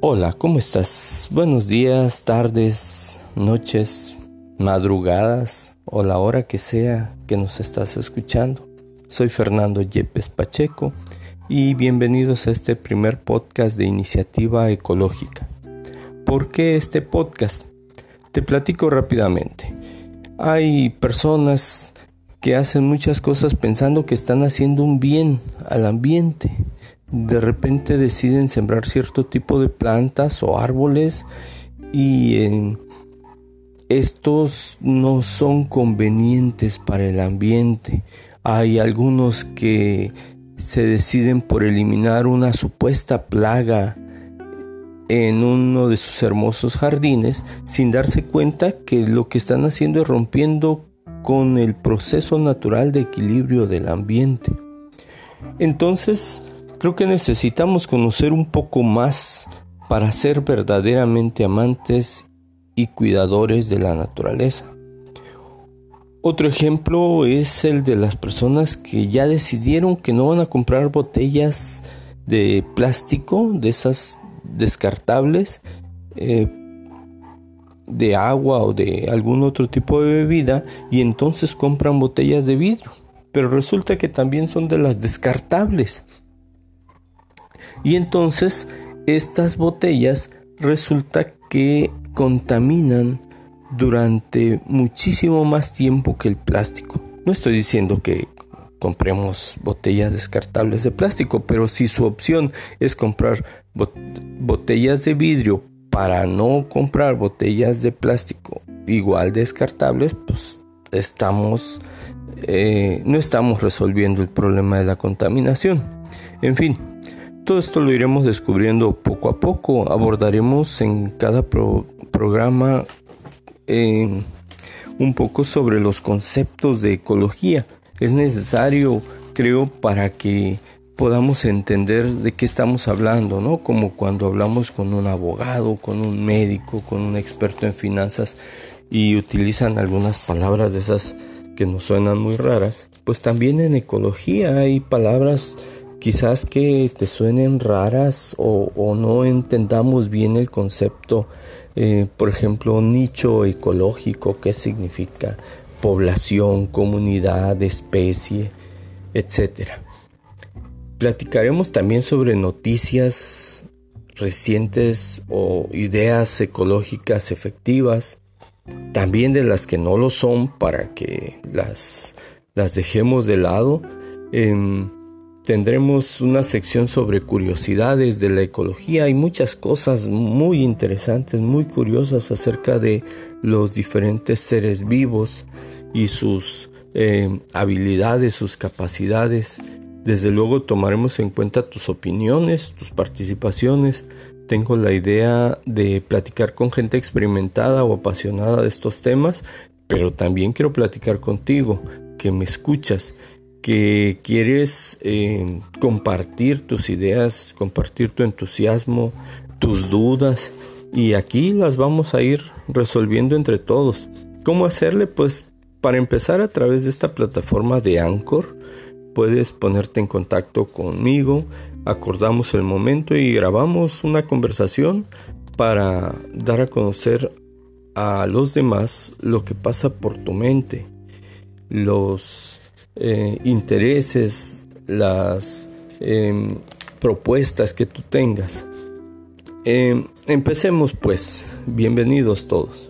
Hola, ¿cómo estás? Buenos días, tardes, noches, madrugadas o la hora que sea que nos estás escuchando. Soy Fernando Yepes Pacheco y bienvenidos a este primer podcast de iniciativa ecológica. ¿Por qué este podcast? Te platico rápidamente. Hay personas que hacen muchas cosas pensando que están haciendo un bien al ambiente. De repente deciden sembrar cierto tipo de plantas o árboles y eh, estos no son convenientes para el ambiente. Hay algunos que se deciden por eliminar una supuesta plaga en uno de sus hermosos jardines sin darse cuenta que lo que están haciendo es rompiendo con el proceso natural de equilibrio del ambiente. Entonces, creo que necesitamos conocer un poco más para ser verdaderamente amantes y cuidadores de la naturaleza. Otro ejemplo es el de las personas que ya decidieron que no van a comprar botellas de plástico, de esas descartables, eh, de agua o de algún otro tipo de bebida y entonces compran botellas de vidrio. Pero resulta que también son de las descartables. Y entonces estas botellas resulta que contaminan durante muchísimo más tiempo que el plástico. No estoy diciendo que compremos botellas descartables de plástico, pero si su opción es comprar botellas de vidrio para no comprar botellas de plástico igual descartables, pues estamos eh, no estamos resolviendo el problema de la contaminación. En fin, todo esto lo iremos descubriendo poco a poco. Abordaremos en cada programa un poco sobre los conceptos de ecología. Es necesario, creo, para que podamos entender de qué estamos hablando, ¿no? Como cuando hablamos con un abogado, con un médico, con un experto en finanzas y utilizan algunas palabras de esas que nos suenan muy raras, pues también en ecología hay palabras quizás que te suenen raras o, no entendamos bien el concepto eh, por ejemplo, nicho ecológico, qué significa población, comunidad, especie, etc. Platicaremos también sobre noticias recientes o ideas ecológicas efectivas, también de las que no lo son para que las, las dejemos de lado. Tendremos una sección sobre curiosidades de la ecología y muchas cosas muy interesantes, muy curiosas acerca de los diferentes seres vivos y sus eh, habilidades, sus capacidades. Desde luego tomaremos en cuenta tus opiniones, tus participaciones. Tengo la idea de platicar con gente experimentada o apasionada de estos temas, pero también quiero platicar contigo, que me escuchas que quieres eh, compartir tus ideas, compartir tu entusiasmo, tus dudas y aquí las vamos a ir resolviendo entre todos. ¿Cómo hacerle? Pues para empezar a través de esta plataforma de Anchor puedes ponerte en contacto conmigo, acordamos el momento y grabamos una conversación para dar a conocer a los demás lo que pasa por tu mente, los eh, intereses, las em, propuestas que tú tengas. Em, empecemos pues, bienvenidos todos.